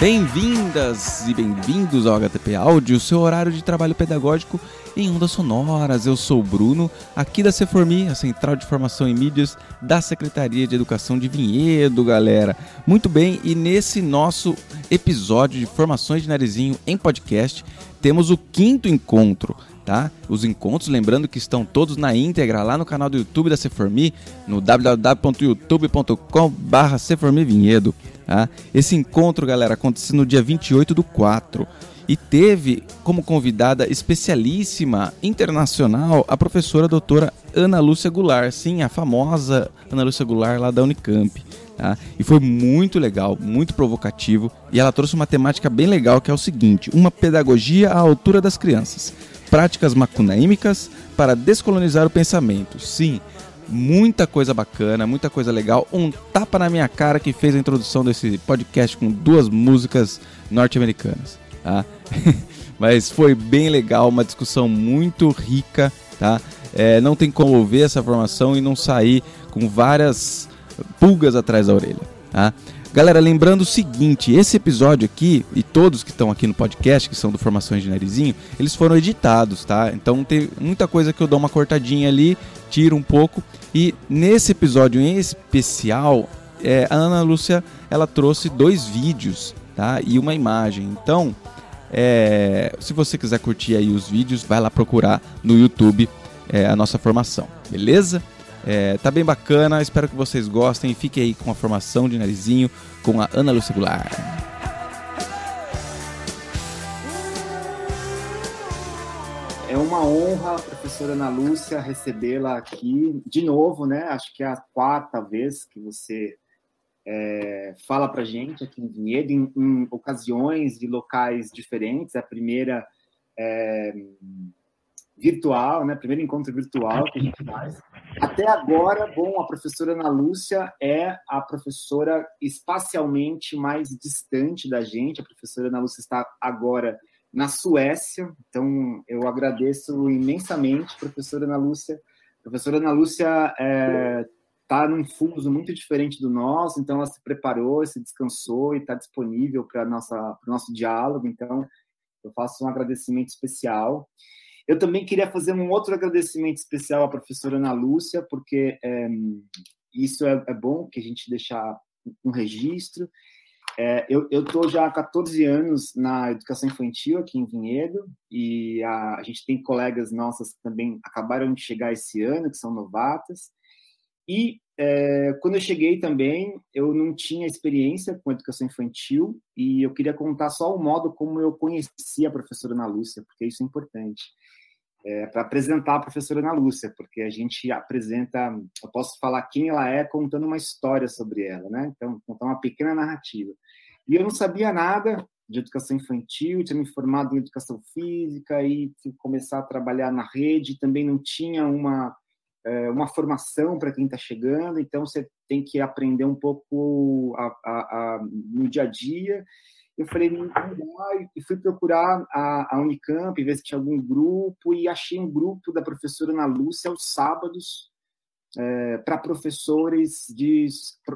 Bem-vindas e bem-vindos ao HTP Áudio, seu horário de trabalho pedagógico em ondas sonoras. Eu sou o Bruno, aqui da Ceformi, a Central de Formação em Mídias da Secretaria de Educação de Vinhedo, galera. Muito bem, e nesse nosso episódio de Formações de Narizinho em podcast, temos o quinto encontro. Tá? Os encontros, lembrando que estão todos na íntegra lá no canal do YouTube da Ceformi, no www.youtube.com/ceformivinhedo. Tá? Esse encontro, galera, aconteceu no dia 28 do 4 e teve como convidada especialíssima internacional a professora doutora Ana Lúcia Goulart, sim, a famosa Ana Lúcia Goulart lá da Unicamp. Tá? E foi muito legal, muito provocativo e ela trouxe uma temática bem legal que é o seguinte: uma pedagogia à altura das crianças, práticas macunaímicas para descolonizar o pensamento. Sim, muita coisa bacana, muita coisa legal. Um tapa na minha cara que fez a introdução desse podcast com duas músicas norte-americanas, tá? Mas foi bem legal, uma discussão muito rica, tá? É, não tem como ouvir essa formação e não sair com várias pulgas atrás da orelha, tá? Galera, lembrando o seguinte, esse episódio aqui e todos que estão aqui no podcast, que são do Formações de eles foram editados, tá? Então tem muita coisa que eu dou uma cortadinha ali, tiro um pouco. E nesse episódio em especial, é, a Ana Lúcia ela trouxe dois vídeos, tá? E uma imagem. Então, é, se você quiser curtir aí os vídeos, vai lá procurar no YouTube é, a nossa formação, beleza? É, tá bem bacana, espero que vocês gostem. Fique aí com a formação de narizinho com a Ana Lúcia Goulart. É uma honra, professora Ana Lúcia, recebê-la aqui de novo, né? Acho que é a quarta vez que você é, fala para gente aqui em Vinhedo, em, em, ocasiões de locais diferentes. A primeira é, virtual, né? Primeiro encontro virtual que a gente faz. Até agora, bom, a professora Ana Lúcia é a professora espacialmente mais distante da gente. A professora Ana Lúcia está agora na Suécia, então eu agradeço imensamente, professora Ana Lúcia. A professora Ana Lúcia está é, tá num fuso muito diferente do nosso, então ela se preparou, se descansou e está disponível para o nosso diálogo, então eu faço um agradecimento especial. Eu também queria fazer um outro agradecimento especial à professora Ana Lúcia, porque é, isso é, é, bom que a gente deixar um registro. É, eu estou já há 14 anos na educação infantil aqui em Vinhedo, e a, a gente tem colegas nossas que também acabaram de chegar esse ano, que são novatas. E é, quando eu cheguei também, eu não tinha experiência com educação infantil e eu queria contar só o modo como eu conheci a professora Ana Lúcia, porque isso é importante é, para apresentar a professora Ana Lúcia, porque a gente apresenta, eu posso falar quem ela é contando uma história sobre ela, né? Então, contar uma pequena narrativa. E eu não sabia nada de educação infantil, tinha me formado em educação física e começar a trabalhar na rede, também não tinha uma é, uma formação para quem está chegando, então você tem que aprender um pouco a, a, a, no dia a dia eu falei, não e fui procurar a, a, Unicamp, ver se tinha algum grupo, e achei um grupo da professora Ana Lúcia aos sábados, é, para professores de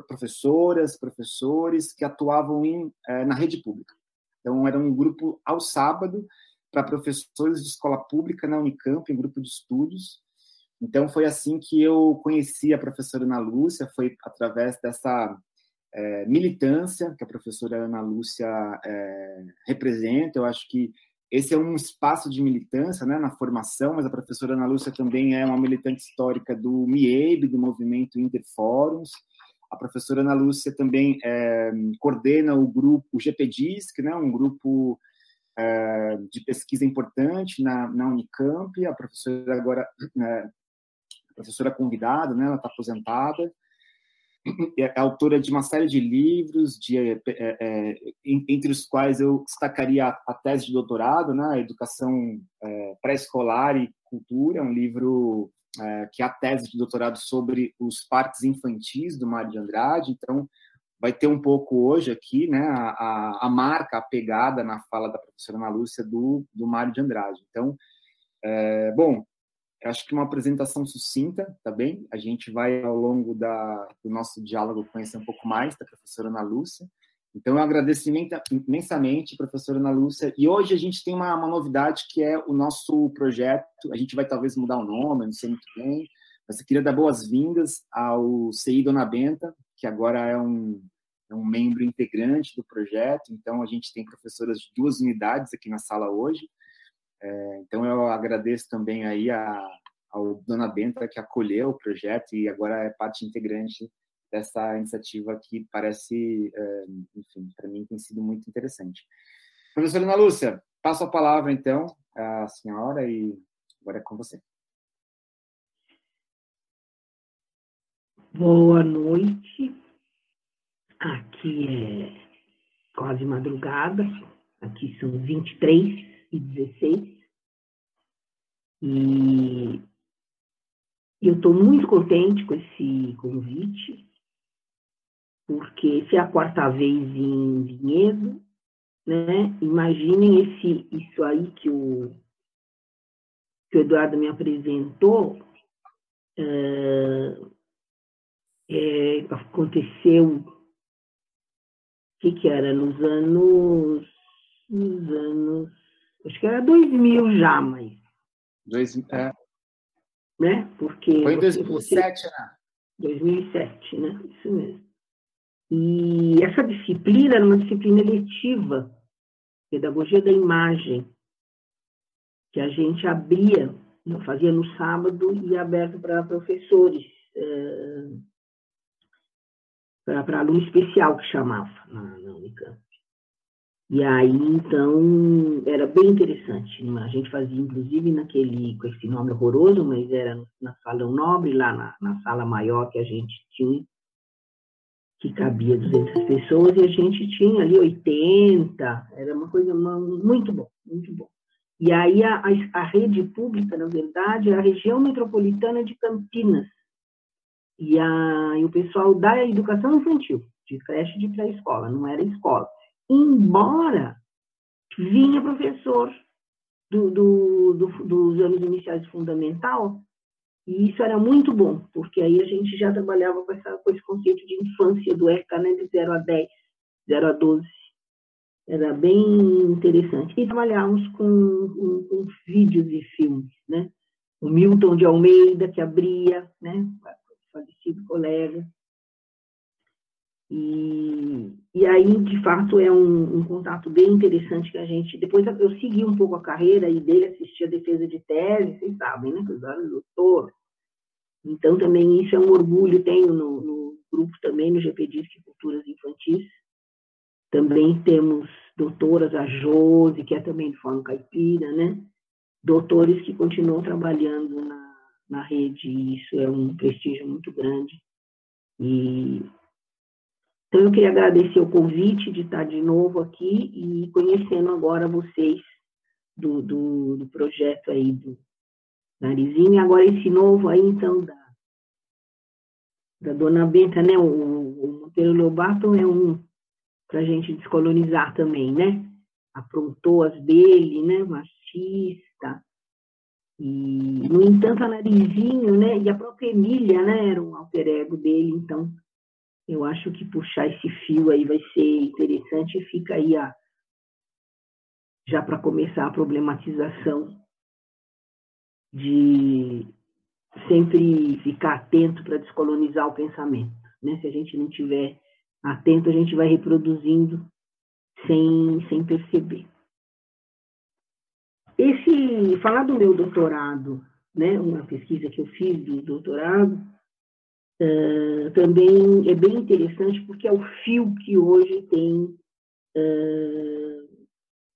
professoras, professores que atuavam em, é, na rede pública. Então, era um grupo ao sábado para professores de escola pública na Unicamp, um grupo de estudos. Então, foi assim que eu conheci a professora Ana Lúcia, foi através dessa é, militância que a professora Ana Lúcia é, representa. Eu acho que esse é um espaço de militância né, na formação, mas a professora Ana Lúcia também é uma militante histórica do MIEB, do Movimento Interfóruns. A professora Ana Lúcia também é, coordena o grupo, o GPDISC, né, um grupo é, de pesquisa importante na, na Unicamp. A professora agora, é, professora convidada, né, ela está aposentada é autora de uma série de livros, de, é, é, entre os quais eu destacaria a, tese de doutorado, né, Educação é, Pré-Escolar e Cultura, um livro é, que é a tese de doutorado sobre os parques infantis do Mário de Andrade. Então, vai ter um pouco hoje aqui né, a, a marca, a pegada na fala da professora Ana Lúcia do, do Mário de Andrade. Então, é, bom, acho que uma apresentação sucinta, tá bem? A gente vai, ao longo da, do nosso diálogo, conhecer um pouco mais da professora Ana Lúcia. Então, eu agradeço imensamente, professora Ana Lúcia. E hoje a gente tem uma, uma, novidade que é o nosso projeto. A gente vai talvez mudar o nome, não sei muito bem. Mas eu queria dar boas-vindas ao CI Dona Benta, que agora é um, é um membro integrante do projeto. Então, a gente tem professoras de duas unidades aqui na sala hoje. É, então, eu agradeço também aí a, ao Dona Benta, que acolheu o projeto e agora é parte integrante dessa iniciativa que parece, é, enfim, para mim tem sido muito interessante. Professora Ana Lúcia, passo a palavra, então, à senhora e agora é com você. Boa noite. Aqui é quase madrugada. Aqui são 23 e 16. E eu estou muito contente com esse convite porque se é a quarta vez em Vinhedo, né? Imaginem esse, isso aí que o, que o Eduardo me apresentou, é, é, aconteceu, o que que era, nos anos, nos anos, acho que era 2000 já, mas... Dois, é. Né? Porque... Foi em 2007, você, né? 2007, né? Isso mesmo. E essa disciplina era uma disciplina eletiva, pedagogia da imagem, que a gente abria, fazia no sábado e aberto para professores, é, para aluno especial que chamava na, na Unicamp. E aí, então, era bem interessante. Né? A gente fazia, inclusive, naquele, com esse nome horroroso, mas era na Salão Nobre, lá na, na sala maior que a gente tinha, que cabia 200 pessoas, e a gente tinha ali 80, era uma coisa muito bom, muito bom. E aí a, a, rede pública, na verdade, é a região metropolitana de Campinas, e, a, e o pessoal da educação infantil, de creche de pré-escola, não era escola. Embora vinha professor do, do, do, dos anos iniciais fundamental, e isso era muito bom, porque aí a gente já trabalhava com, essa, com esse conceito de infância do ECA, né, de 0 a 10, 0 a 12. Era bem interessante. E trabalhávamos com, com, com vídeos e filmes, né? O Milton de Almeida, que abria, né? Falecido colega. E, e aí, de fato, é um, um, contato bem interessante que a gente. Depois eu segui um pouco a carreira e dele assisti a defesa de tese, vocês sabem, né? Que os doutor. Então, também isso é um orgulho. Tenho no, no grupo também, no GP Disque Culturas Infantis. Também temos doutoras, a Jose, que é também de forma caipira, né? Doutores que continuam trabalhando na, na rede, e isso é um prestígio muito grande. E então, eu queria agradecer o convite de estar de novo aqui e conhecendo agora vocês do, do, do projeto aí do Narizinho. E agora esse novo aí, então, da, da Dona Benta, né? O, o Monteiro Lobato é um para a gente descolonizar também, né? Aprontou as dele, né? Machista. E, no entanto, a Narizinho, né? E a própria Emília, né? Era um alter ego dele, então eu acho que puxar esse fio aí vai ser interessante e fica aí a, já para começar a problematização de sempre ficar atento para descolonizar o pensamento. Né? Se a gente não tiver atento, a gente vai reproduzindo sem, sem perceber. Esse, falar do meu doutorado, né, uma pesquisa que eu fiz do doutorado, uh, também é bem interessante porque é o fio que hoje tem, uh,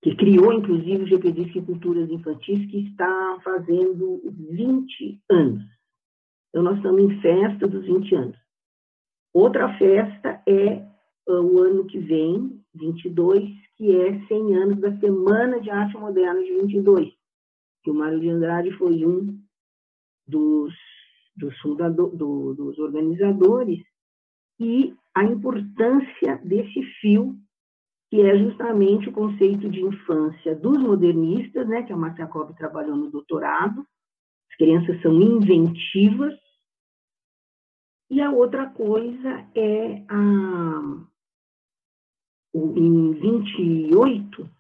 que criou inclusive o GPDisc Culturas Infantis, que está fazendo 20 anos. Então, nós estamos em festa dos 20 anos. Outra festa é uh, o ano que vem, 22, que é 100 anos da Semana de Arte Moderna de 22, que o Mário de Andrade foi um dos dos, fundador, do, dos organizadores e a importância desse fio que é justamente o conceito de infância dos modernistas, né, que a Marta Jacob trabalhou no doutorado. As crianças são inventivas. E a outra coisa é a, em 28,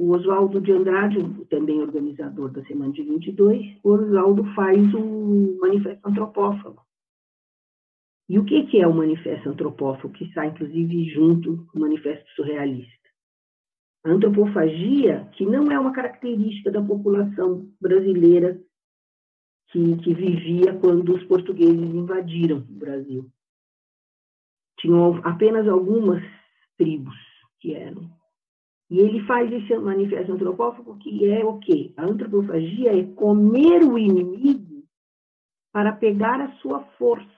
o Oswaldo de Andrade, também organizador da Semana de 22, o Oswaldo faz o Manifesto Antropófago. E o que é o Manifesto Antropófago, que está, inclusive, junto com o Manifesto Surrealista? A antropofagia, que não é uma característica da população brasileira que, que vivia quando os portugueses invadiram o Brasil. Tinham apenas algumas tribos que eram. E ele faz esse manifesto antropófago que é o quê? A antropofagia é comer o inimigo para pegar a sua força.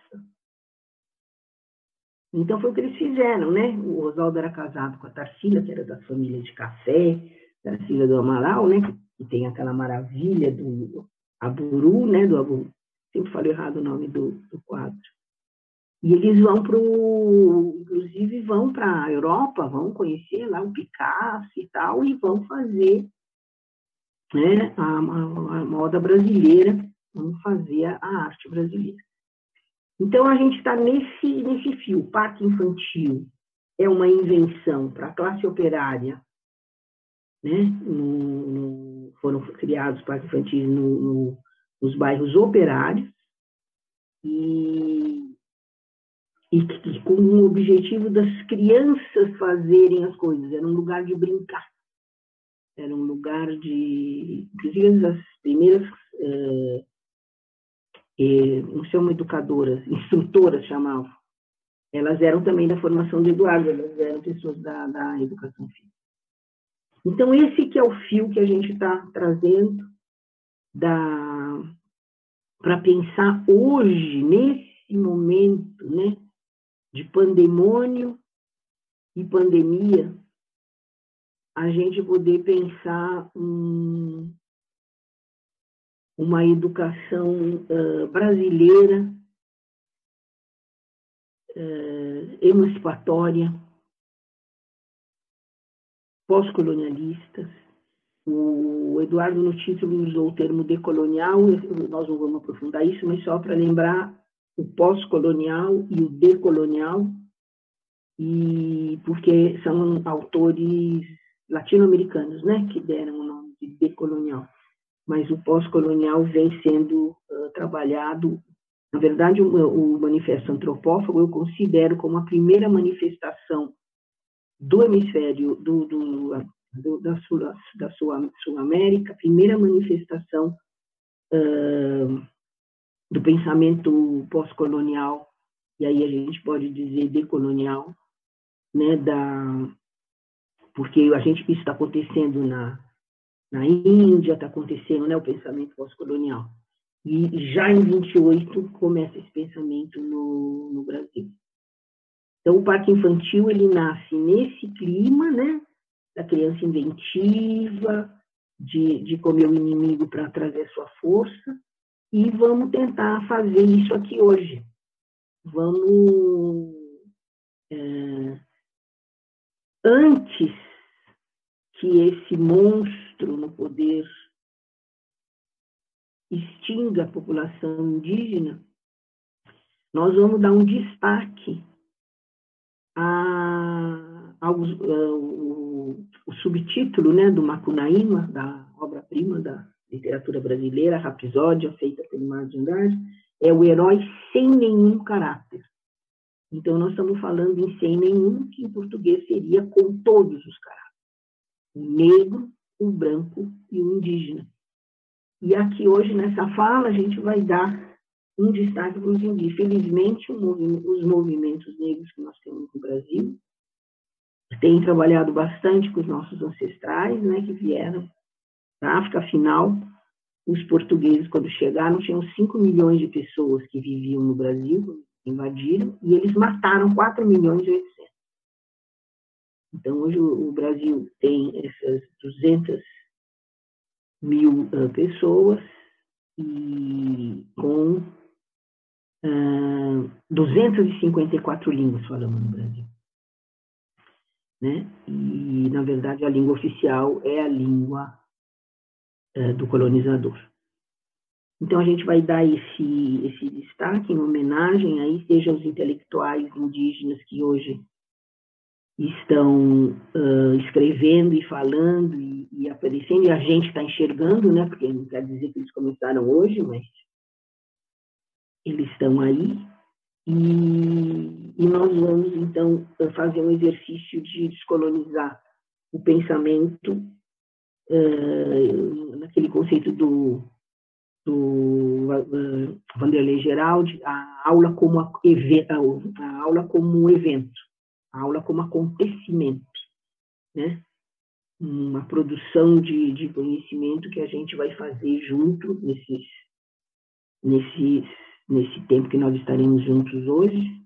Então foi o que eles fizeram, né? O Oswaldo era casado com a Tarsila, que era da família de café, Tarsila do Amaral, né? Que tem aquela maravilha do Aburu, né? Do Aburu. Sempre falo errado o nome do, do quadro. E eles vão para inclusive vão para a Europa, vão conhecer lá o Picasso e tal, e vão fazer né, a, a, a moda brasileira, vão fazer a, arte brasileira. Então a gente está nesse, nesse fio. O parque infantil é uma invenção para a classe operária, né? No, no, foram criados parques infantis no, nos bairros operários, e e, com o objetivo das crianças fazerem as coisas. Era um lugar de brincar. Era um lugar de. Inclusive, as primeiras. É, é, não são educadoras, instrutoras chamavam. Elas eram também da formação do Eduardo, elas eram pessoas da, da educação física. Então, esse que é o fio que a gente está trazendo para pensar hoje, nesse momento, né, de pandemônio e pandemia, a gente poder pensar um, uma educação uh, brasileira uh, emancipatória, pós-colonialistas. O Eduardo, no título, usou o termo decolonial, nós não vamos aprofundar isso, mas só para lembrar o pós-colonial e o decolonial, e porque são autores latino-americanos, né, que deram o nome de decolonial. Mas o pós-colonial vem sendo uh, trabalhado. Na verdade, o, o Manifesto Antropófago eu considero como a primeira manifestação do hemisfério do, do, do da, Sul, da Sul, Sul América, primeira manifestação uh, do pensamento pós-colonial, e aí a gente pode dizer decolonial, né, da, porque a gente isso está acontecendo na, na Índia, está acontecendo né, o pensamento pós-colonial. E já em 28 começa esse pensamento no, no Brasil. Então, o parque infantil ele nasce nesse clima, né, da criança inventiva, de, de comer o inimigo para trazer sua força, e vamos tentar fazer isso aqui hoje. Vamos. É, antes que esse monstro no poder extinga a população indígena, nós vamos dar um destaque a, ao, ao, ao subtítulo né, do Macunaíma, da obra-prima da literatura brasileira, Rapsódia, feita pelo Mário de Andrade, é o herói sem nenhum caráter. Então, nós estamos falando em sem nenhum, que em português seria com todos os caráteres. O negro, o branco e o indígena. E aqui hoje, nessa fala, a gente vai dar um destaque para os indígenas. Felizmente, os movimentos negros que nós temos no Brasil têm trabalhado bastante com os nossos ancestrais, né, que vieram da África, afinal, os portugueses, quando chegaram, tinham 5 milhões de pessoas que viviam no Brasil, invadiram, e eles mataram 4 milhões e 800. Então, hoje o Brasil tem essas 200 mil uh, pessoas e com uh, 254 línguas falamos no Brasil. Né? E, na verdade, a língua oficial é a língua é, do colonizador. Então, a gente vai dar esse, esse destaque em homenagem aí, seja os intelectuais indígenas que hoje estão uh, escrevendo e falando e, e, aparecendo, e a gente está enxergando, né? Porque não quer dizer que eles começaram hoje, mas eles estão aí. E, e nós vamos, então, fazer um exercício de descolonizar o pensamento uh, naquele conceito do, do uh, Vanderlei Geraldi, a aula como a, a aula como evento a aula como acontecimento, né? Uma produção de, de conhecimento que a gente vai fazer junto nesses, nesses, nesse tempo que nós estaremos juntos hoje.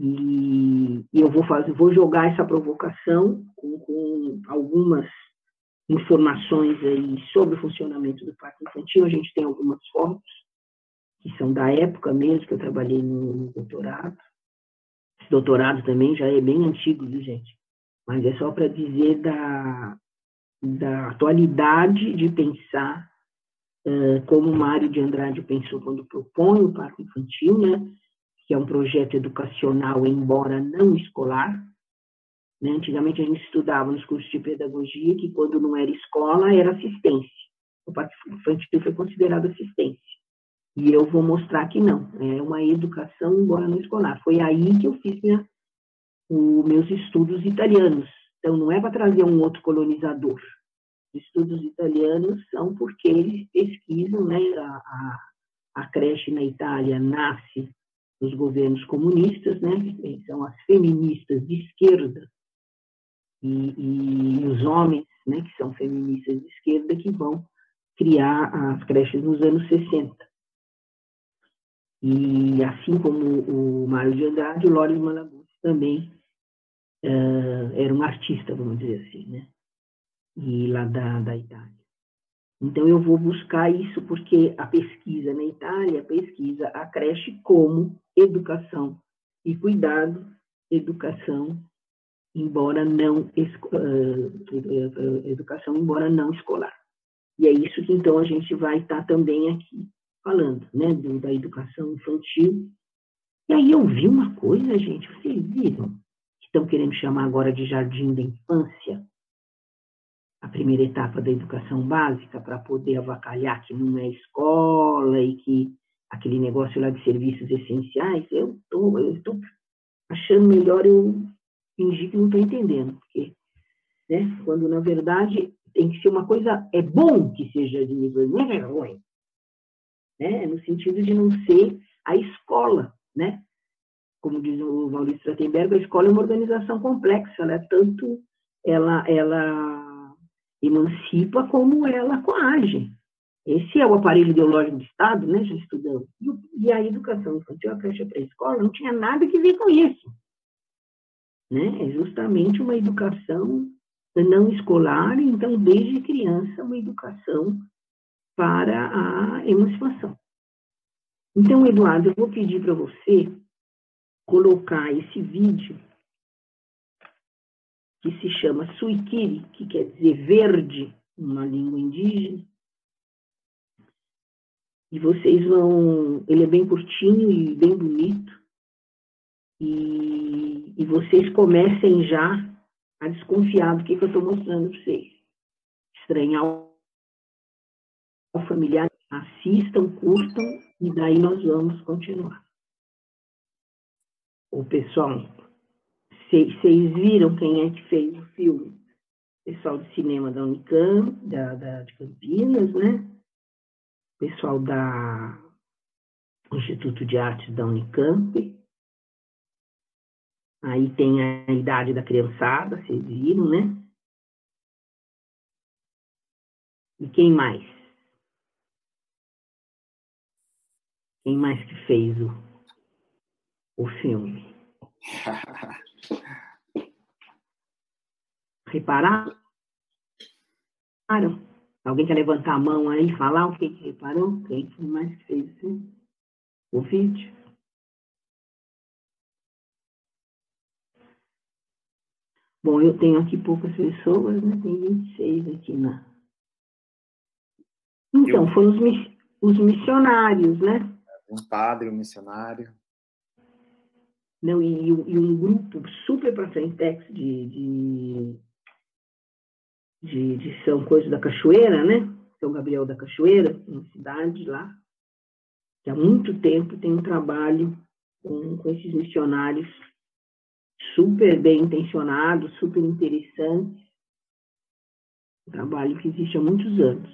E eu vou fazer, vou jogar essa provocação com, com algumas informações aí sobre o funcionamento do parque infantil. A gente tem algumas fotos que são da época mesmo que eu trabalhei no, doutorado doutorado também já é bem antigo, viu, gente? Mas é só para dizer da, da atualidade de pensar uh, como Mário de Andrade pensou quando propõe o Parque Infantil, né? que é um projeto educacional, embora não escolar. Né? Antigamente a gente estudava nos cursos de pedagogia que quando não era escola era assistência. O Parque Infantil foi considerado assistência. E eu vou mostrar que não, é uma educação embora não escolar. Foi aí que eu fiz minha, os meus estudos italianos. Então, não é para trazer um outro colonizador. Os estudos italianos são porque eles pesquisam, né, a, a, a creche na Itália nasce nos governos comunistas, né, são as feministas de esquerda, e, e os homens, né, que são feministas de esquerda, que vão criar as creches nos anos 60. E assim como o Mário de Andrade, o Lores Malaguzzi também uh, era um artista, vamos dizer assim, né? E lá da, da Itália. Então eu vou buscar isso porque a pesquisa na Itália pesquisa a creche como educação e cuidado, educação embora não uh, educação embora não escolar. E é isso que então a gente vai estar também aqui falando, né, da educação infantil. E aí eu vi uma coisa, gente, vocês viram? Que estão querendo chamar agora de jardim da infância, a primeira etapa da educação básica, para poder avacalhar que não é escola e que aquele negócio lá de serviços essenciais, eu tô, eu tô achando melhor eu fingir que não estou entendendo, porque, né, quando na verdade tem que ser uma coisa, é bom que seja de nível, não é ruim, né? no sentido de não ser a escola, né? Como diz o Maurício Stratenberg, a escola é uma organização complexa, ela é tanto ela ela emancipa como ela coage. Esse é o aparelho ideológico do Estado, né? Já estudamos. E a educação infantil, a creche pré-escola, não tinha nada que ver com isso. Né? É justamente uma educação não escolar, então, desde criança, uma educação para a emancipação. Então, Eduardo, eu vou pedir para você colocar esse vídeo que se chama Suikiri, que quer dizer verde, uma língua indígena. E vocês vão. Ele é bem curtinho e bem bonito. E, e vocês comecem já a desconfiar do que, que eu estou mostrando para vocês. Estranhar familiar, assistam, curtam e daí nós vamos continuar. O pessoal, vocês viram quem é que fez o filme? Pessoal de cinema da Unicamp, da, da, de Campinas, né? Pessoal da Instituto de Artes da Unicamp. Aí tem a idade da criançada, vocês viram, né? E quem mais? Quem mais que fez o, o filme? Repararam? Alguém quer levantar a mão aí e falar o que, que reparou? Quem mais que fez assim? o vídeo? Bom, eu tenho aqui poucas pessoas, né? Tem 26 aqui na. Então, eu... foram os, os missionários, né? um padre, um missionário. não, e, e um grupo super para frente de, de, de, de São Coisa da Cachoeira, né? São Gabriel da Cachoeira, uma cidade lá, que há muito tempo tem um trabalho com, com esses missionários super bem intencionados, super interessantes. Um trabalho que existe há muitos anos.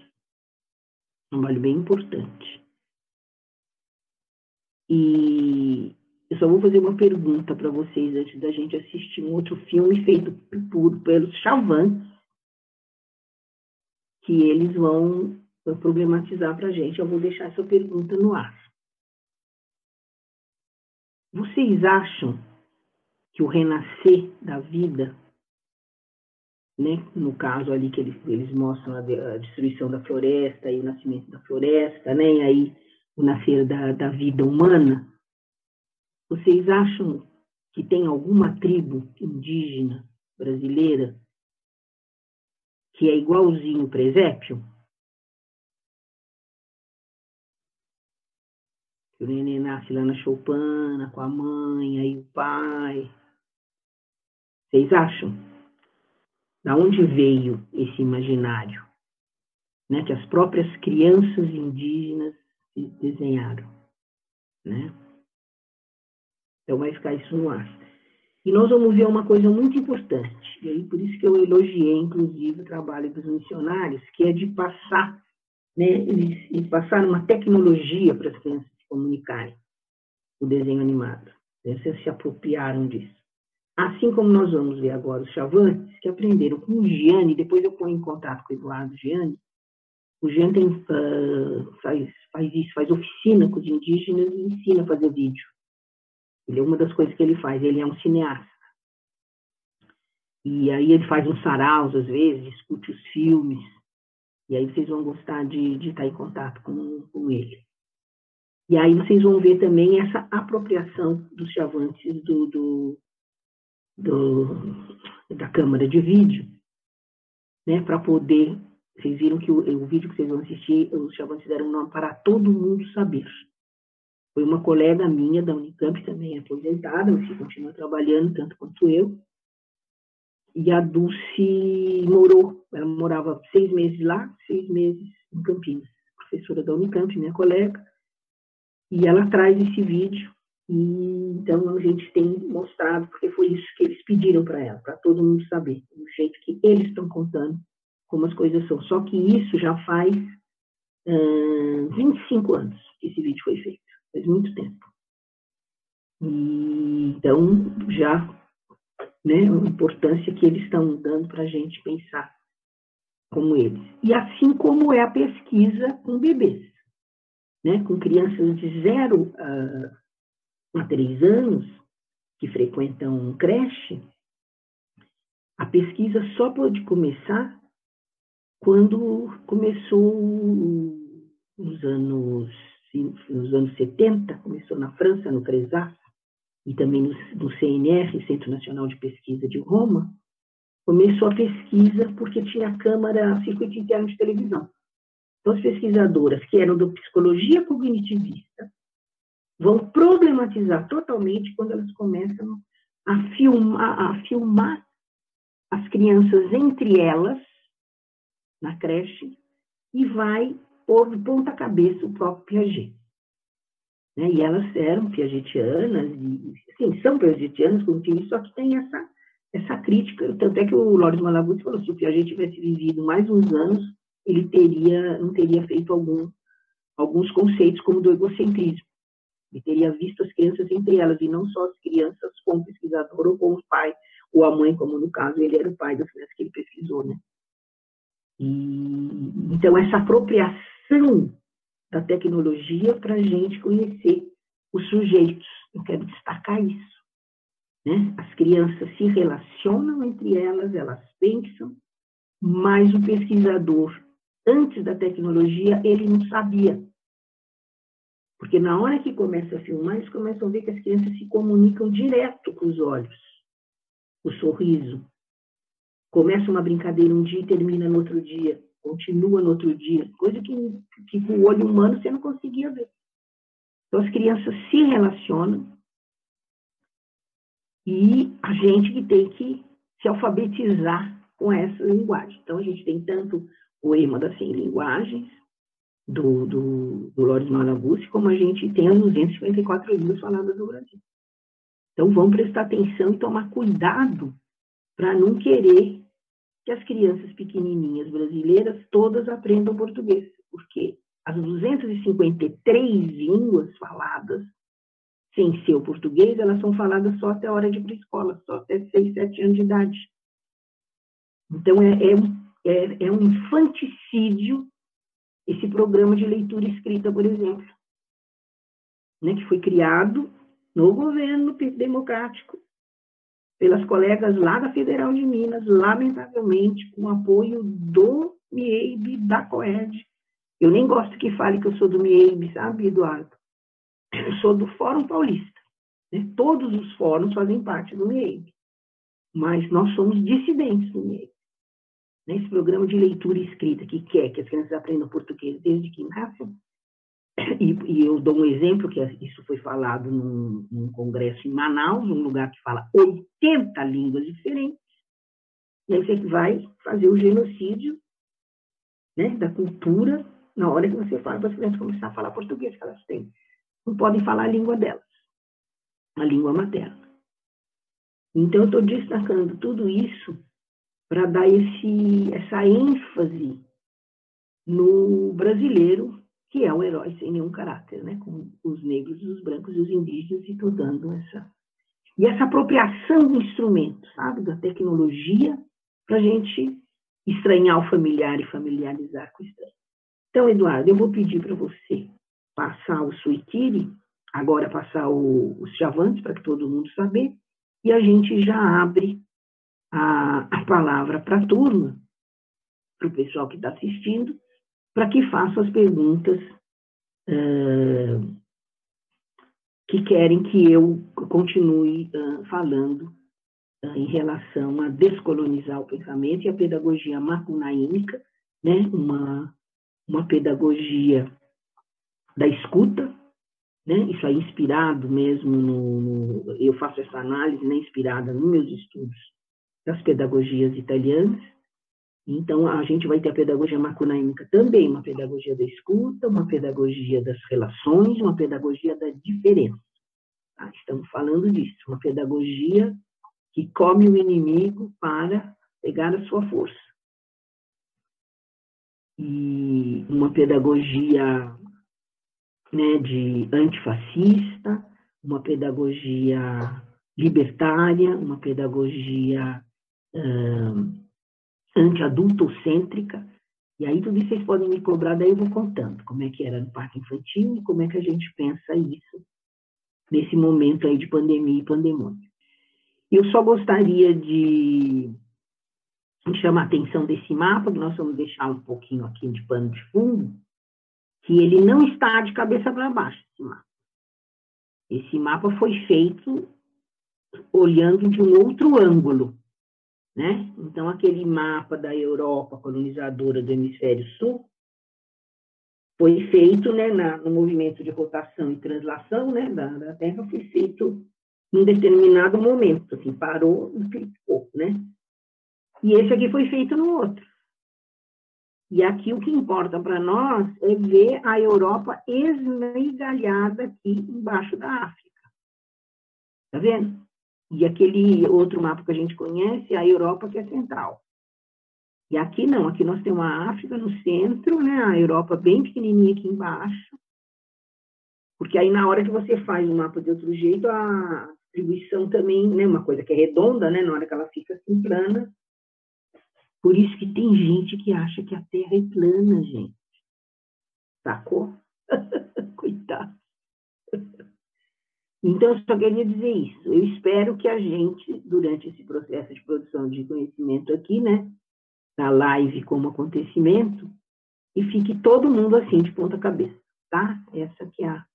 Um trabalho bem importante. E eu só vou fazer uma pergunta para vocês antes da gente assistir um outro filme feito por, pelos Chavantes, que eles vão problematizar para a gente. Eu vou deixar essa pergunta no ar. Vocês acham que o renascer da vida, né, no caso ali que eles, eles mostram a, a, destruição da floresta e o nascimento da floresta, né, e aí o nascer da, da vida humana, vocês acham que tem alguma tribo indígena brasileira que é igualzinho o presépio? O neném nasce lá na choupana, com a mãe, aí o pai. Vocês acham? Da onde veio esse imaginário? Né, que as próprias crianças indígenas desenharam. Né? Então vai ficar isso no ar. E nós vamos ver uma coisa muito importante, e aí por isso que eu elogiei, inclusive, o trabalho dos missionários, que é de passar, né, e passar uma tecnologia para as crianças se comunicarem, o desenho animado. Vocês se apropriaram disso. Assim como nós vamos ver agora os chavantes, que aprenderam com o Gianni, depois eu ponho em contato com o Eduardo Gianni, o Gianni tem, uh, faz, faz isso, faz oficina com os indígenas e ensina a fazer vídeo. Ele, uma das coisas que ele faz, ele é um cineasta. E aí ele faz uns saraus, às vezes, discute os filmes. E aí vocês vão gostar de, de estar em contato com, com ele. E aí vocês vão ver também essa apropriação dos chavantes do, do do, da câmera de vídeo, né, para poder. Vocês viram que o, o, vídeo que vocês vão assistir, os chavantes deram um nome para todo mundo saber. Foi uma colega minha da Unicamp, também aposentada, mas que continua trabalhando tanto quanto eu. E a Dulce morou, ela morava seis meses lá, seis meses em Campinas. Professora da Unicamp, minha colega. E ela traz esse vídeo e, então a gente tem mostrado, porque foi isso que eles pediram para ela, para todo mundo saber, do jeito que eles estão contando como as coisas são. Só que isso já faz uh, 25 anos que esse vídeo foi feito, faz muito tempo. E, então, já, né, a importância que eles estão dando para a gente pensar como eles. E assim como é a pesquisa com bebês, né, com crianças de zero a há três anos, que frequentam creche, a pesquisa só pode começar quando começou nos anos, nos anos 70, começou na França, no CRESAS, e também no, no CNR, Centro Nacional de Pesquisa de Roma, começou a pesquisa porque tinha a Câmara Circuito Interno de Televisão. Então, as pesquisadoras que eram da psicologia cognitivista vão problematizar totalmente quando elas começam a filmar, a filmar as crianças entre elas, na creche, e vai pôr de ponta cabeça o próprio Piaget. Né? E elas eram piagetianas, e, sim, são piagetianas, isso, só que tem essa, essa crítica, tanto é que o Lawrence Malaguzzi falou, se o Piaget tivesse vivido mais uns anos, ele teria, não teria feito algum, alguns conceitos como do egocentrismo. Ele teria visto as crianças entre elas, e não só as crianças com o pesquisador ou com o pai, ou a mãe, como no caso, ele era o pai das crianças que ele pesquisou, né? E, então, essa apropriação da tecnologia para a gente conhecer os sujeitos. Eu quero destacar isso. Né? As crianças se relacionam entre elas, elas pensam, mas o pesquisador, antes da tecnologia, ele não sabia porque na hora que começa a filmar, eles começam a ver que as crianças se comunicam direto com os olhos, o sorriso. Começa uma brincadeira um dia e termina no outro dia, continua no outro dia, coisa que, que com o olho humano você não conseguia ver. Então as crianças se relacionam e a gente que tem que se alfabetizar com essa linguagem. Então, a gente tem tanto o EMA das 100 linguagens, do, do, do Loris Malaguzzi, como a gente tem as 254 línguas faladas no Brasil. Então, vamos prestar atenção e tomar cuidado para não querer que as crianças pequenininhas brasileiras todas aprendam português, porque as 253 línguas faladas sem ser o português, elas são faladas só até a hora de ir para a escola, só até 6, 7 anos de idade. Então, é, é, é, é um infanticídio esse programa de leitura escrita, por exemplo, né, que foi criado no governo democrático pelas colegas lá da Federal de Minas, lamentavelmente, com apoio do MIEIB, da COED. Eu nem gosto que fale que eu sou do MIEIB, sabe, Eduardo? Eu sou do Fórum Paulista. Né? Todos os fóruns fazem parte do MIEIB. Mas nós somos dissidentes do Nesse programa de leitura escrita, que quer que as crianças aprendam português desde que nascem, e, e, eu dou um exemplo, que isso foi falado num, num, congresso em Manaus, um lugar que fala 80 línguas diferentes, e aí você vai fazer o genocídio né, da cultura na hora que você fala para as crianças começar a falar português, que elas têm. Não podem falar a língua delas, a língua materna. Então, eu estou destacando tudo isso para dar esse, essa ênfase no brasileiro, que é um herói sem nenhum caráter, né? com os negros, os brancos e os indígenas, e estou dando essa. E essa apropriação do instrumento, sabe, da tecnologia, para a gente estranhar o familiar e familiarizar com o estranho. Então, Eduardo, eu vou pedir para você passar o Suitiri, agora passar o, os chavantes, para que todo mundo saber, e a gente já abre a, a palavra para a turma, para o pessoal que está assistindo, para que façam as perguntas uh, que querem que eu continue uh, falando uh, em relação a descolonizar o pensamento e a pedagogia macunaímica, né? uma, uma pedagogia da escuta, né? isso é inspirado mesmo no, no, eu faço essa análise né, inspirada nos meus estudos das pedagogias italianas. Então, a gente vai ter a pedagogia macunaímica também, uma pedagogia da escuta, uma pedagogia das relações, uma pedagogia da diferença. Tá? Estamos falando disso, uma pedagogia que come o inimigo para pegar a sua força. E uma pedagogia né, de antifascista, uma pedagogia libertária, uma pedagogia uh, anti-adultocêntrica, e aí tudo isso vocês podem me cobrar, daí eu vou contando como é que era no parque infantil e como é que a gente pensa isso nesse momento aí de pandemia e pandemônio. Eu só gostaria de, chamar a atenção desse mapa, que nós vamos deixar um pouquinho aqui de pano de fundo, que ele não está de cabeça para baixo, esse mapa. Esse mapa foi feito olhando de um outro ângulo. Né? Então, aquele mapa da Europa colonizadora do hemisfério sul foi feito né, na, no movimento de rotação e translação né, da, da Terra, foi feito em um determinado momento, assim, parou e ficou, né? E esse aqui foi feito no outro. E aqui o que importa para nós é ver a Europa esmigalhada aqui embaixo da África. Tá vendo? E aquele outro mapa que a gente conhece é a Europa, que é central. E aqui não, aqui nós temos a África no centro, né? a Europa bem pequenininha aqui embaixo. Porque aí na hora que você faz o mapa de outro jeito, a distribuição também, né, uma coisa que é redonda, né, na hora que ela fica assim plana. Por isso que tem gente que acha que a Terra é plana, gente. Sacou? Coitado. Então, eu só queria dizer isso. Eu espero que a gente, durante esse processo de produção de conhecimento aqui, né, na live como acontecimento, e fique todo mundo assim, de ponta cabeça, tá? Essa que é a,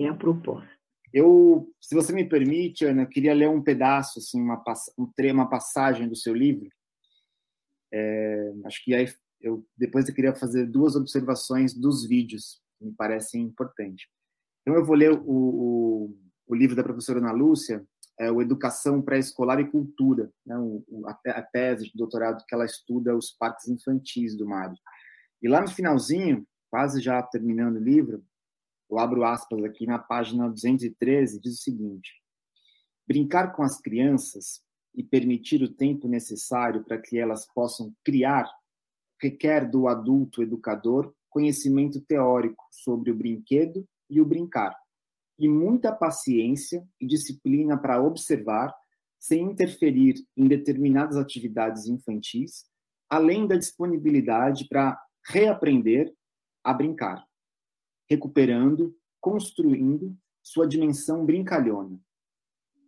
é a proposta. Eu, se você me permite, Ana, eu queria ler um pedaço, assim, uma, um, uma passagem do seu livro. É, acho que aí eu depois eu queria fazer duas observações dos vídeos que me parecem importantes. Então, eu vou ler o, o, o livro da professora Ana Lúcia, é o Educação Pré-Escolar e Cultura, né, a, tese de doutorado que ela estuda os parques infantis do Mário. E lá no finalzinho, quase já terminando o livro, eu abro aspas aqui na página 213, diz o seguinte: Brincar com as crianças e permitir o tempo necessário para que elas possam criar requer do adulto educador conhecimento teórico sobre o brinquedo e o brincar, e muita paciência e disciplina para observar, sem interferir em determinadas atividades infantis, além da disponibilidade para reaprender a brincar, recuperando, construindo sua dimensão brincalhona.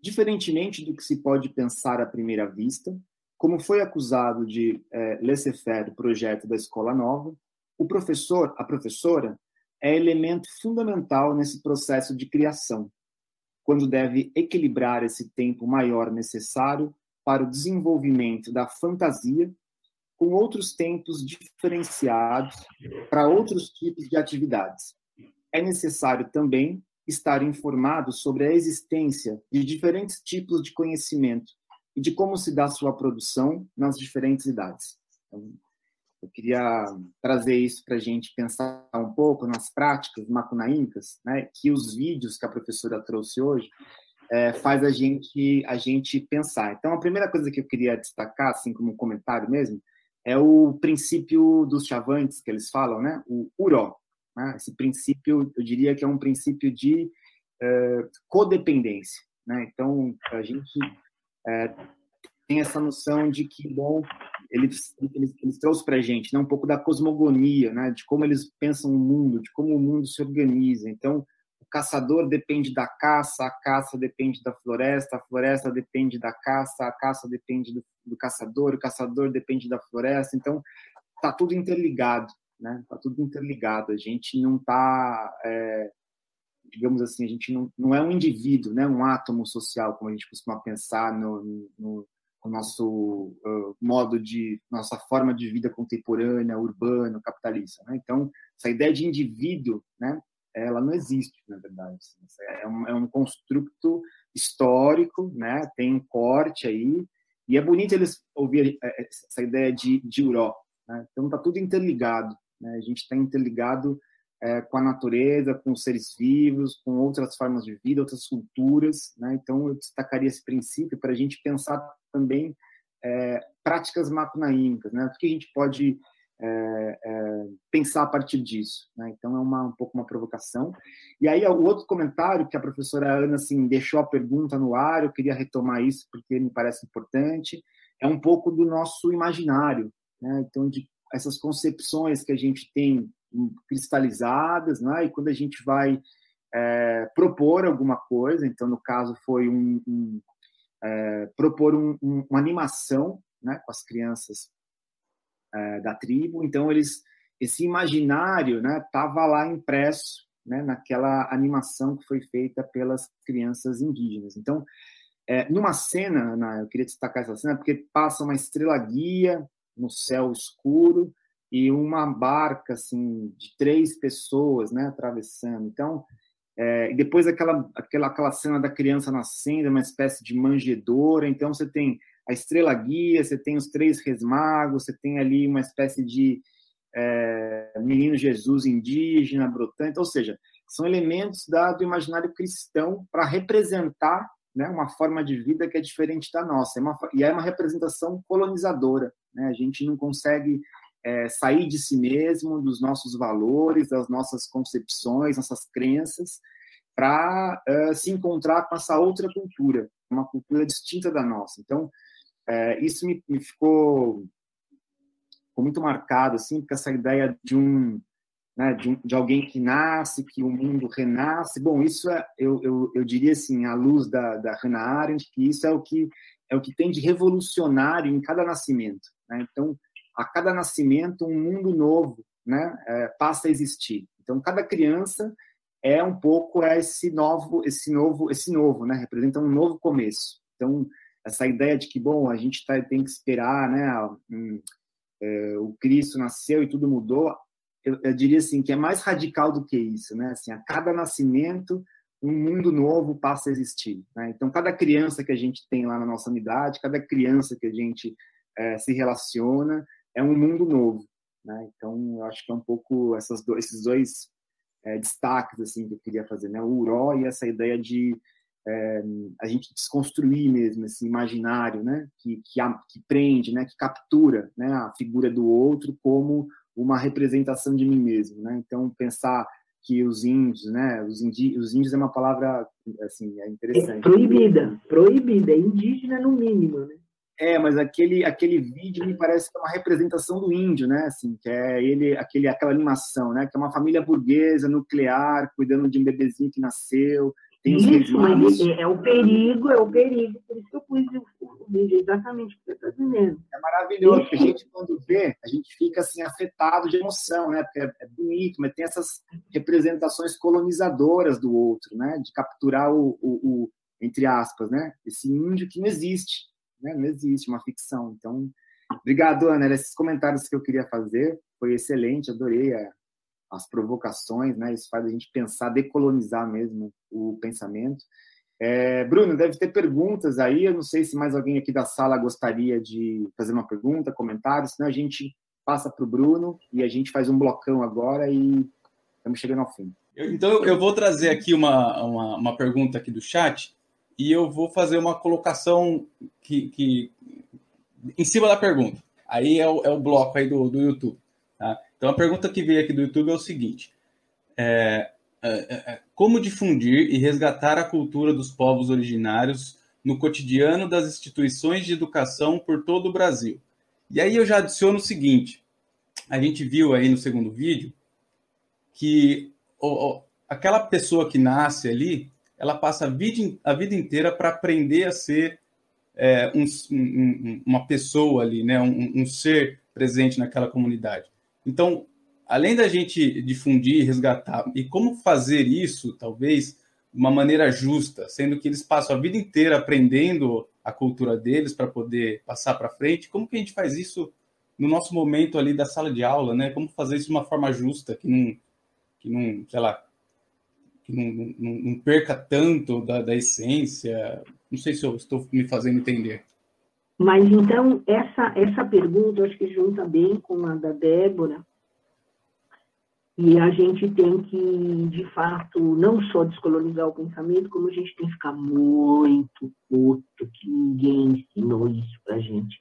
Diferentemente do que se pode pensar à primeira vista, como foi acusado de é, laissez-faire do projeto da Escola Nova, o professor, a professora, é elemento fundamental nesse processo de criação, quando deve equilibrar esse tempo maior necessário para o desenvolvimento da fantasia com outros tempos diferenciados para outros tipos de atividades. É necessário também estar informado sobre a existência de diferentes tipos de conhecimento e de como se dá sua produção nas diferentes idades. Então, eu queria trazer isso para a gente pensar um pouco nas práticas macunaíncas, né, que os vídeos que a professora trouxe hoje é, faz a gente a gente pensar. Então, a primeira coisa que eu queria destacar, assim como um comentário mesmo, é o princípio dos chavantes que eles falam, né, o uró. Né? Esse princípio, eu diria que é um princípio de é, codependência. Né? Então, a gente é, tem essa noção de que, bom, eles, eles, eles trouxeram para a gente né, um pouco da cosmogonia, né, de como eles pensam o mundo, de como o mundo se organiza. Então, o caçador depende da caça, a caça depende da floresta, a floresta depende da caça, a caça depende do, do caçador, o caçador depende da floresta. Então, está tudo interligado, né? Está tudo interligado. A gente não está, é, digamos assim, a gente não, não é um indivíduo, né? Um átomo social, como a gente costuma pensar no, no o nosso uh, modo de, nossa forma de vida contemporânea, urbana, capitalista. Né? Então, essa ideia de indivíduo, né, ela não existe, na verdade. É um, é um construto histórico, né, tem um corte aí, e é bonito eles ouvirem é, é, essa ideia de, de Uró. Né? Então, está tudo interligado. Né? A gente está interligado é, com a natureza, com os seres vivos, com outras formas de vida, outras culturas. Né? Então, eu destacaria esse princípio para a gente pensar também é, práticas macunaímicas, né? O que a gente pode é, é, pensar a partir disso, né? Então é uma, um pouco uma provocação. E aí o outro comentário que a professora Ana assim deixou a pergunta no ar, eu queria retomar isso porque me parece importante, é um pouco do nosso imaginário, né? Então de essas concepções que a gente tem cristalizadas, né? E quando a gente vai é, propor alguma coisa, então no caso foi um, um é, propor um, um, uma animação né, com as crianças é, da tribo. Então, eles, esse imaginário estava né, lá impresso né, naquela animação que foi feita pelas crianças indígenas. Então, é, numa cena, Ana, eu queria destacar essa cena, porque passa uma estrela guia no céu escuro e uma barca assim de três pessoas, né, atravessando. Então, é, depois aquela, aquela, aquela cena da criança nascendo, uma espécie de manjedoura. Então você tem a estrela guia, você tem os três resmagos, você tem ali uma espécie de é, menino Jesus indígena brotando. Ou seja, são elementos da, do imaginário cristão para representar né, uma forma de vida que é diferente da nossa. É uma, e é uma representação colonizadora. Né? A gente não consegue é, sair de si mesmo, dos nossos valores, das nossas concepções, nossas crenças, para uh, se encontrar com essa outra cultura, uma cultura distinta da nossa. Então, é, isso me, me ficou, ficou, muito marcado, assim, porque essa ideia de um, né, de, de alguém que nasce, que o mundo renasce, bom, isso é, eu, eu, eu diria assim, à luz da, da Hannah Arendt, que isso é o que é o que tem de revolucionário em cada nascimento. Né? Então, a cada nascimento um mundo novo né, é, passa a existir. Então cada criança é um pouco esse novo, esse novo, esse novo, né, representa um novo começo. Então essa ideia de que bom a gente tá, tem que esperar, né, um, é, o Cristo nasceu e tudo mudou, eu, eu, diria assim que é mais radical do que isso, né? Assim, a cada nascimento um mundo novo passa a existir. Né? Então, cada criança que a gente tem lá na nossa unidade, cada criança que a gente é, se relaciona, é um mundo novo. Né? Então, eu acho que é um pouco essas esses dois é, destaques assim que eu queria fazer, né? O Uró e essa ideia de é, a gente desconstruir mesmo esse imaginário, né? Que, que, que prende, né? Que captura, né? A figura do outro como uma representação de mim mesmo, né? Então pensar que os índios, né? Os, indi os índios é uma palavra assim é interessante. É proibida, proibida, é indígena no mínimo, né? É, mas aquele aquele vídeo me parece que é uma representação do índio, né? Assim, que é ele aquele aquela animação, né? Que é uma família burguesa nuclear cuidando de um bebezinho que nasceu. Tem isso, mas é, é, o perigo, é o perigo. Por isso que eu pus o, o vídeo exatamente o que você está dizendo. É maravilhoso, porque a gente quando vê, a gente fica assim afetado de emoção, né? Porque é, é bonito, mas tem essas representações colonizadoras do outro, né? De capturar o, o, o entre aspas, né? Esse índio que não existe né? Não existe uma ficção. Então, obrigado, Ana. Esses comentários que eu queria fazer foi excelente, adorei a, as provocações, né? Isso faz a gente pensar, decolonizar mesmo o pensamento. É, Bruno, deve ter perguntas aí. Eu não sei se mais alguém aqui da sala gostaria de fazer uma pergunta, comentário, senão a gente passa para o Bruno e a gente faz um blocão agora e estamos chegando ao fim. Eu, então, eu vou trazer aqui uma, uma, uma pergunta aqui do chat e eu vou fazer uma colocação que, que em cima da pergunta. Aí é o, é o bloco aí do, do YouTube. Tá? Então a pergunta que veio aqui do YouTube é o seguinte: é, é, é, como difundir e resgatar a cultura dos povos originários no cotidiano das instituições de educação por todo o Brasil? E aí eu já adiciono o seguinte: a gente viu aí no segundo vídeo que aquela pessoa que nasce ali, ela passa a vida, a vida inteira para aprender a ser é, um, um, uma pessoa ali, né? Um, um, ser presente naquela comunidade. Então, além da gente difundir, resgatar, e como fazer isso, talvez, de uma maneira justa, sendo que eles passam a vida inteira aprendendo a cultura deles para poder passar para frente, como que a gente faz isso no nosso momento ali da sala de aula, né? Como fazer isso de uma forma justa, que não, que não sei lá, que não, não, não perca tanto da, da, essência? Não sei se eu estou me fazendo entender. Mas então, essa, essa pergunta acho que junta bem com a da Débora. E a gente tem que, de fato, não só descolonizar o pensamento, como a gente tem que ficar muito puto que ninguém ensinou isso para a gente.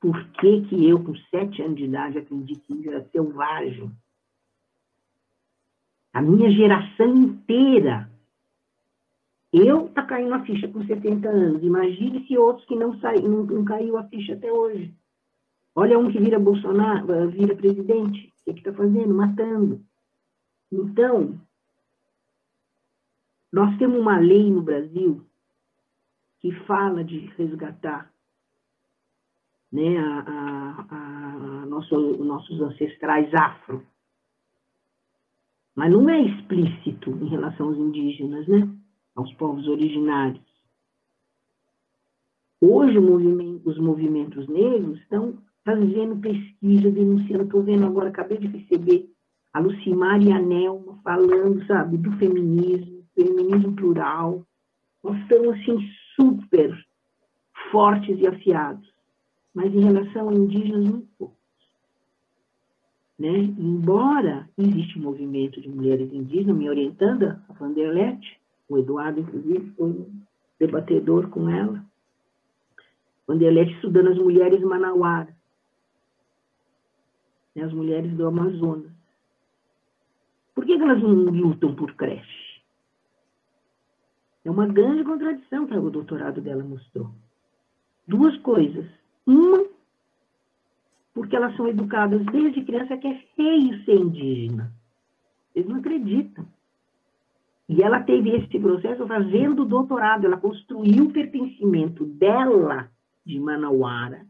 Por que, que eu, com sete anos de idade, acredito que era selvagem? A minha geração inteira. Eu tá caindo a ficha com 70 anos. Imagine se outros que não, sai, não, não caiu a ficha até hoje. Olha um que vira Bolsonaro, eh, vira presidente. O que está fazendo? Matando. Então, nós temos uma lei no Brasil que fala de resgatar né, a, a, a nosso, nossos ancestrais afro. Mas não é explícito em relação aos indígenas, né? aos povos originários. Hoje, movimento, os movimentos negros estão fazendo pesquisa, denunciando. Estou vendo agora, acabei de receber a Lucimar e a Nelma falando, sabe, do feminismo, feminismo plural. Nós estamos, assim, super fortes e afiados. Mas em relação a indígenas, muito pouco. Né? Embora existe um movimento de mulheres indígenas me orientando, a Vanderlete, o Eduardo, inclusive, foi um debatedor com ela. Vanderlete estudando as mulheres manauaras, né? as mulheres do Amazonas. Por que elas não lutam por creche? É uma grande contradição que o doutorado dela mostrou. Duas coisas. Uma, porque elas são educadas desde criança que é feio ser indígena. Eles não acreditam. E ela teve esse processo fazendo doutorado, ela construiu o pertencimento dela de Manauara,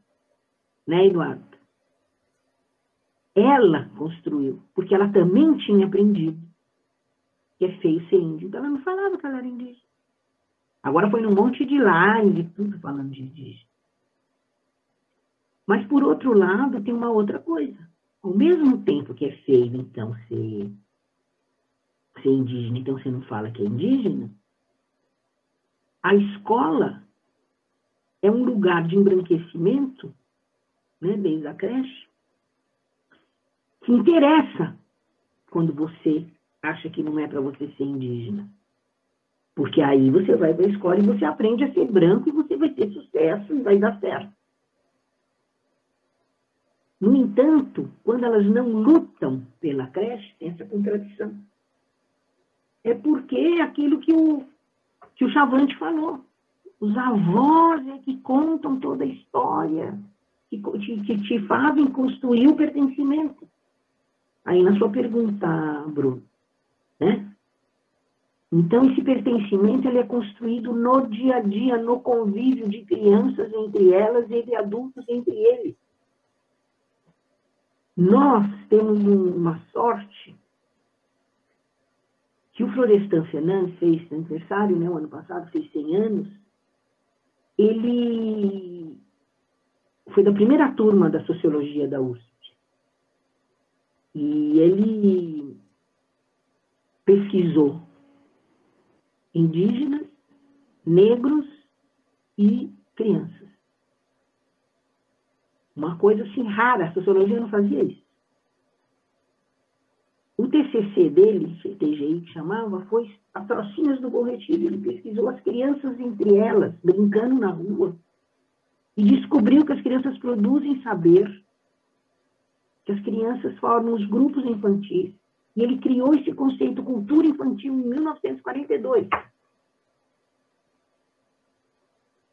né, Eduardo? Ela construiu, porque ela também tinha aprendido que é feio ser índio. Então ela não falava que ela era indígena. Agora foi num monte de live, tudo falando de indígena. Mas, por outro lado, tem uma outra coisa. Ao mesmo tempo que é feio, então, ser ser indígena, então você não fala que é indígena. A escola é um lugar de embranquecimento, né, desde a creche, que interessa quando você acha que não é para você ser indígena. Porque aí você vai para a escola e você aprende a ser branco e você vai ter sucesso e vai dar certo. No entanto, quando elas não lutam pela creche, tem essa contradição. É porque é aquilo que o, que o Chavante falou. Os avós é que contam toda a história, que, que te fazem construir o pertencimento. Aí na sua pergunta, Bruno, né? Então, esse pertencimento ele é construído no dia a dia, no convívio de crianças entre elas e de adultos entre eles. Nós temos uma sorte que o Florestan Fernandes fez aniversário, né, o ano passado, fez 100 anos, ele foi da primeira turma da sociologia da USP. E ele pesquisou indígenas, negros e crianças. Uma coisa assim rara, a sociologia não fazia isso. O TCC dele, TGI que chamava, foi as trocinhas do Bom Retiro. Ele pesquisou as crianças entre elas, brincando na rua, e descobriu que as crianças produzem saber, que as crianças formam os grupos infantis, e ele criou esse conceito cultura infantil em 1942.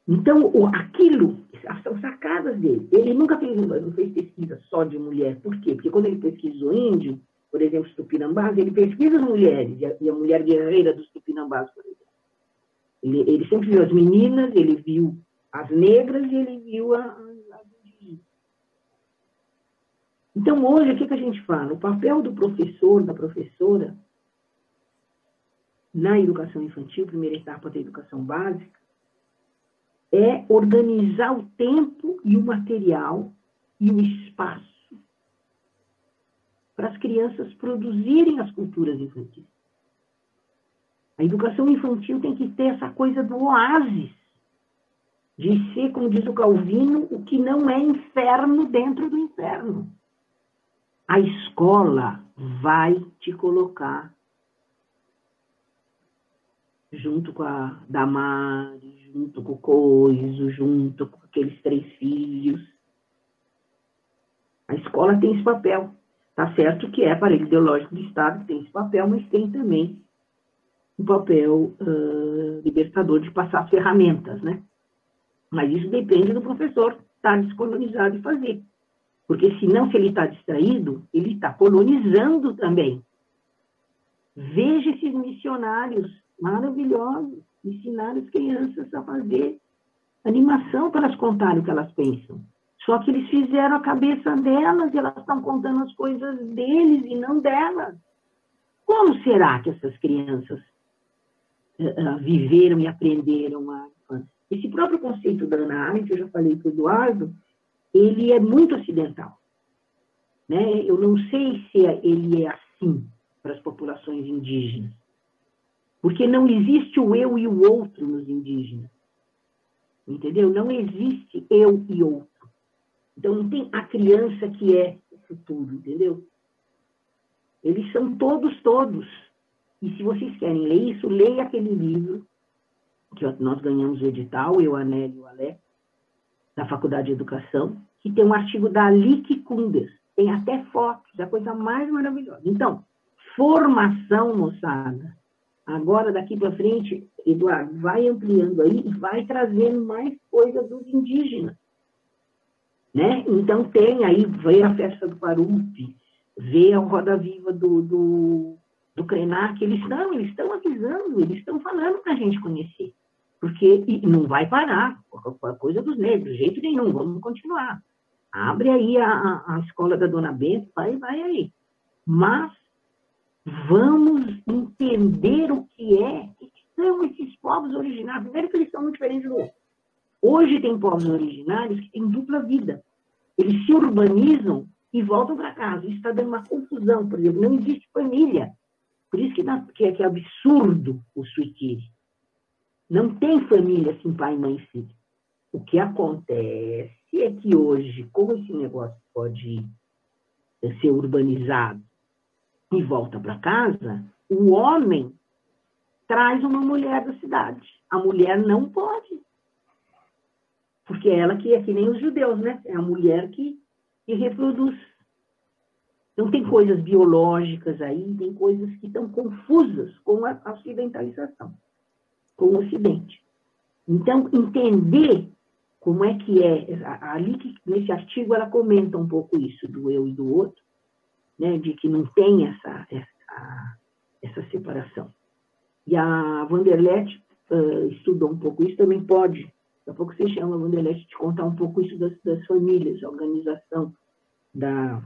Então, aquilo são sacadas dele. Ele nunca fez, não fez pesquisa só de mulher. Por quê? Porque quando ele pesquisou índio, por exemplo, os tupinambás, ele pesquisa as mulheres, e a, e a mulher guerreira dos tupinambás, por exemplo. Ele, ele, sempre viu as meninas, ele viu as negras e ele viu as indígenas. Então, hoje, o que, que a gente fala? O papel do professor, da professora, na educação infantil, primeira etapa da educação básica, é organizar o tempo e o material e o espaço para as crianças produzirem as culturas infantis. A educação infantil tem que ter essa coisa do oásis, de ser, como diz o Calvino, o que não é inferno dentro do inferno. A escola vai te colocar junto com a Damares, junto com o Coiso, junto com aqueles três filhos. A escola tem esse papel. Tá certo que é aparelho ideológico do Estado, tem esse papel, mas tem também um papel uh, libertador de passar as ferramentas, né? Mas isso depende do professor estar descolonizado e fazer. Porque senão, se ele está distraído, ele está colonizando também. Veja esses missionários maravilhosos ensinar as crianças a fazer animação para elas contarem o que elas pensam. Só que eles fizeram a cabeça delas e elas estão contando as coisas deles e não delas. Como será que essas crianças uh, viveram e aprenderam a infância? Esse próprio conceito da Ana Arendt, eu já falei para o Eduardo, ele é muito ocidental. Né? Eu não sei se ele é assim para as populações indígenas. Porque não existe o eu e o outro nos indígenas. Entendeu? Não existe eu e outro. Então, não tem a criança que é o futuro, entendeu? Eles são todos, todos. E se vocês querem ler isso, leia aquele livro que nós ganhamos o edital, eu, a Nelly e o Alé, da Faculdade de Educação, que tem um artigo da Alice Kunders. Tem até fotos, é a coisa mais maravilhosa. Então, formação, moçada. Agora, daqui para frente, Eduardo, vai ampliando aí e vai trazendo mais coisas dos indígenas. Né? Então, tem aí, vê a festa do Parupi, vê a Roda Viva do, do, do Krenak, eles estão, eles estão avisando, eles estão falando para a gente conhecer. Porque não vai parar, a coisa dos negros, de jeito nenhum, vamos continuar. Abre aí a, a escola da Dona Bento, vai, vai aí. Mas Vamos entender o que é, que são esses povos originários. Primeiro que eles são muito diferentes do outro. Hoje tem povos originários que têm dupla vida. Eles se urbanizam e voltam para casa. Isso está dando uma confusão, por exemplo. Não existe família. Por isso que, dá, que, é, que é absurdo o suicídio. Não tem família sem pai, mãe e filho. O que acontece é que hoje, como esse negócio pode ser urbanizado e volta para casa, o homem traz uma mulher da cidade. A mulher não pode. Porque ela que é que nem os judeus, né? É a mulher que, que reproduz. Então, tem coisas biológicas aí, tem coisas que estão confusas com a ocidentalização, com o Ocidente. Então, entender como é que é, ali nesse artigo ela comenta um pouco isso, do eu e do outro, né, de que não tem essa, essa, essa separação. E a Vanderlete uh, estudou um pouco isso, também pode, daqui a pouco você chama a de contar um pouco isso das, das famílias, a organização da,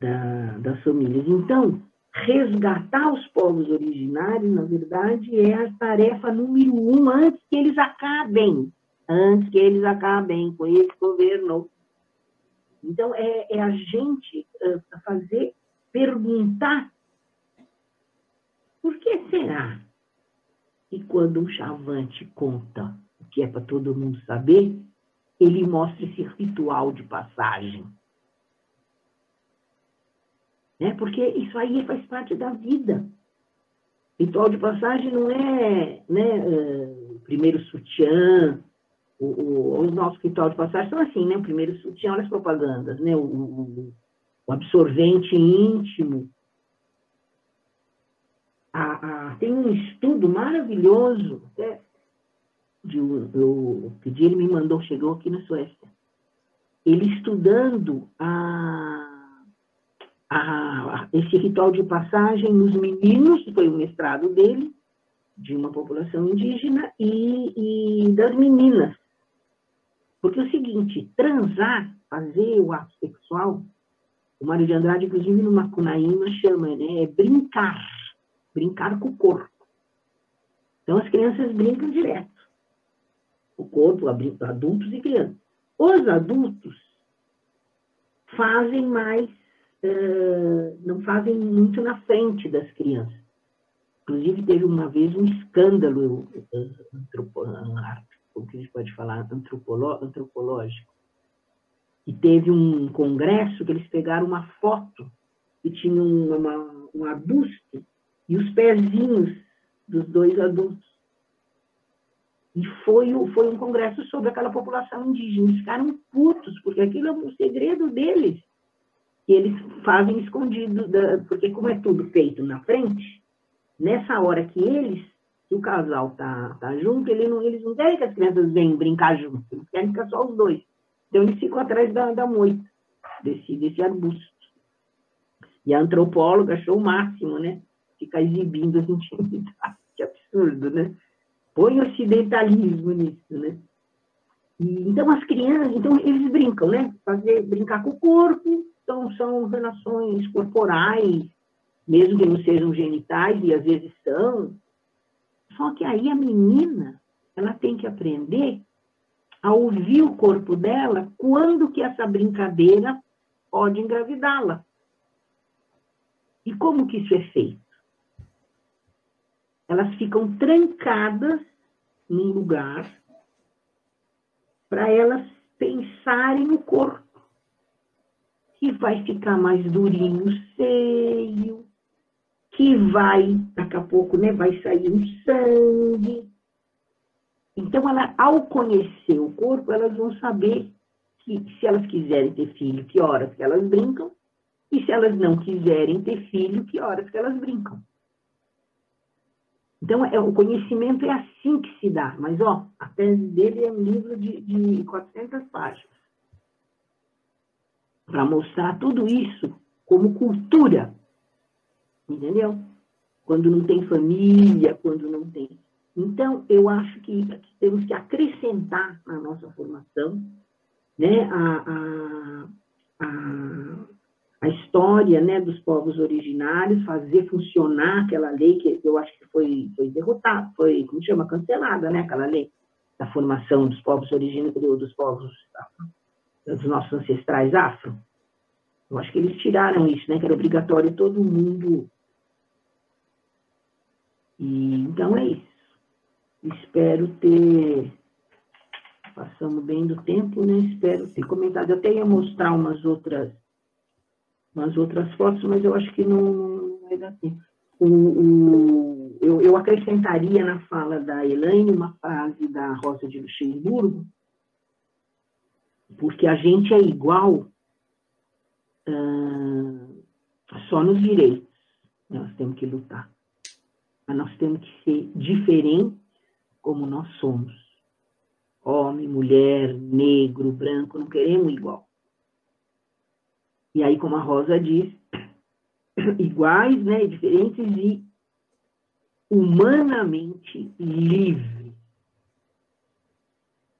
da, das famílias. Então, resgatar os povos originários, na verdade, é a tarefa número um antes que eles acabem, antes que eles acabem com esse governo. Então, é, é a gente uh, fazer, perguntar por que será que quando um chavante conta o que é para todo mundo saber, ele mostra esse ritual de passagem? Né? Porque isso aí faz parte da vida. Ritual de passagem não é né, uh, primeiro sutiã, o, o, os nossos ritual de passagem são assim, né? Primeiro olha as propagandas, né? O, o, o absorvente íntimo. A, a, tem um estudo maravilhoso, até de, o, que ele me mandou, chegou aqui na Suécia. Ele estudando a a, esse ritual de passagem nos meninos, foi o mestrado dele, de uma população indígena, e, e das meninas. Porque é o seguinte, transar, fazer o ato sexual, o Mário de Andrade, inclusive, no Macunaíma, chama, né, é brincar, brincar com o corpo. Então, as crianças brincam direto. O corpo, adultos e crianças. Os adultos fazem mais não fazem muito na frente das crianças. Inclusive, teve uma vez um escândalo como que a gente pode falar, antropológico, e teve um congresso que eles pegaram uma foto que tinha uma, um arbusto e os pezinhos dos dois adultos. E foi, foi um congresso sobre aquela população indígena. Eles ficaram putos, porque aquilo é um segredo deles que eles fazem escondido, da, porque como é tudo feito na frente, nessa hora que eles, que o casal tá, tá junto, ele não, eles não querem que as crianças venham brincar junto, eles querem ficar só os dois. Então eles ficam atrás da, da moita, desse, desse arbusto. E a antropóloga achou o máximo, né? Ficar exibindo as intimidades. Que absurdo, né? Põe ocidentalismo nisso, né? E, então as crianças, então eles brincam, né? Fazer, brincar com o corpo, então, são relações corporais, mesmo que não sejam genitais, e às vezes são. Só que aí a menina, ela tem que aprender a ouvir o corpo dela quando que essa brincadeira pode engravidá-la. E como que isso é feito? Elas ficam trancadas num lugar para elas pensarem no corpo que vai ficar mais durinho o seio, que vai, daqui a pouco, né, vai sair um sangue. Então, ela, ao conhecer o corpo, elas vão saber que, se elas quiserem ter filho, que horas que elas brincam, e se elas não quiserem ter filho, que horas que elas brincam. Então, é, o conhecimento é assim que se dá. Mas, ó, a tese dele é um livro de, de 400 páginas para mostrar tudo isso como cultura. Entendeu? Quando não tem família, quando não tem. Então, eu acho que temos que acrescentar na nossa formação né, a, a, a, a história né, dos povos originários, fazer funcionar aquela lei que eu acho que foi, foi derrotada, foi, como chama, cancelada, né, aquela lei da formação dos povos originários, dos povos dos nossos ancestrais afro. Eu acho que eles tiraram isso, né? Que era obrigatório todo mundo E, então é isso. Espero ter. Passamos bem do tempo, né? Espero ter comentado. Eu até ia mostrar umas outras, umas outras fotos, mas eu acho que não, não vai dar tempo. O, o, eu, eu acrescentaria na fala da Elaine uma frase da Rosa de Luxemburgo, porque a gente é igual uh, só nos direitos. Nós temos que lutar. Mas nós temos que ser diferentes como nós somos. Homem, mulher, negro, branco, não queremos igual. E aí, como a Rosa diz, iguais, né, diferentes e humanamente livres.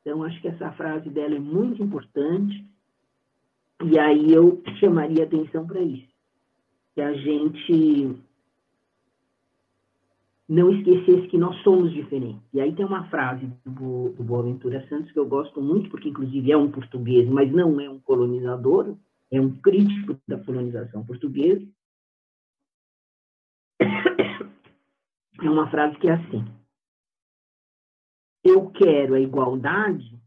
Então, acho que essa frase dela é muito importante. E aí eu chamaria atenção para isso. Que a gente não esquecesse que nós somos diferentes. E aí tem uma frase do, do Boaventura Santos que eu gosto muito, porque inclusive é um português, mas não é um colonizador, é um crítico da colonização portuguesa. É uma frase que é assim: Eu quero a igualdade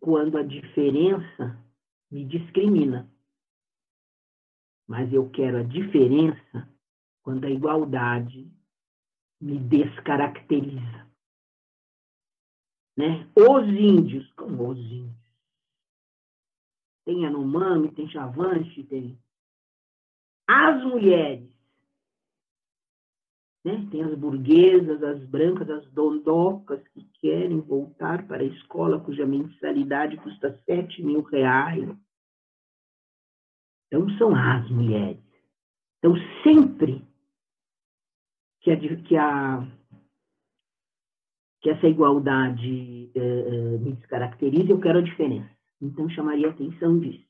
quando a diferença me discrimina. Mas eu quero a diferença quando a igualdade me descaracteriza. Né? Os índios, como os índios? Tem Anomami, tem Chavante, tem. As mulheres. Né? Tem as burguesas, as brancas, as dondocas que querem voltar para a escola cuja mensalidade custa 7 mil reais. Então, são as mulheres. Então, sempre que a, que a que essa igualdade eh, me descaracterize, eu quero a diferença. Então, chamaria a atenção disso.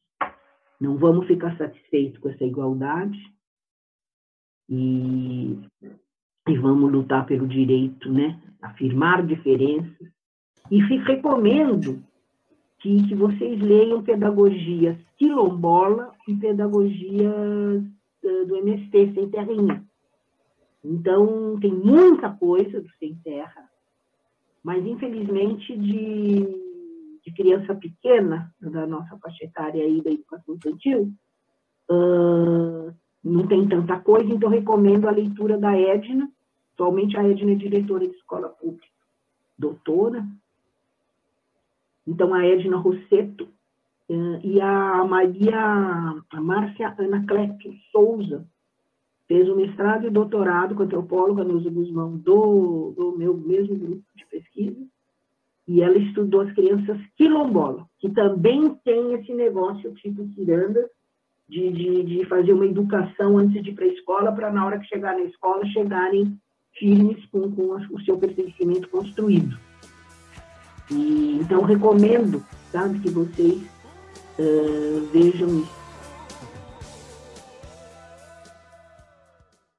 Não vamos ficar satisfeitos com essa igualdade e, e vamos lutar pelo direito, né? Afirmar diferenças. E recomendo que, que vocês leiam pedagogias quilombola e pedagogias uh, do MST, Sem Terrinha. Então, tem muita coisa do Sem Terra, mas infelizmente de, de criança pequena, da nossa faixa etária aí da educação infantil, uh, não tem tanta coisa, então recomendo a leitura da Edna. Atualmente a Edna é diretora de escola pública, doutora. Então a Edna Rosseto uh, e a Maria, a Márcia Ana Cleto Souza, fez o mestrado e doutorado com antropóloga Nusa Guzmão do, do meu mesmo grupo de pesquisa, e ela estudou as crianças quilombolas, que também tem esse negócio tipo ciranda, de, de, de fazer uma educação antes de ir para a escola, para na hora que chegar na escola, chegarem firmes com, com o seu pertencimento construído. E, então, recomendo sabe, que vocês uh, vejam isso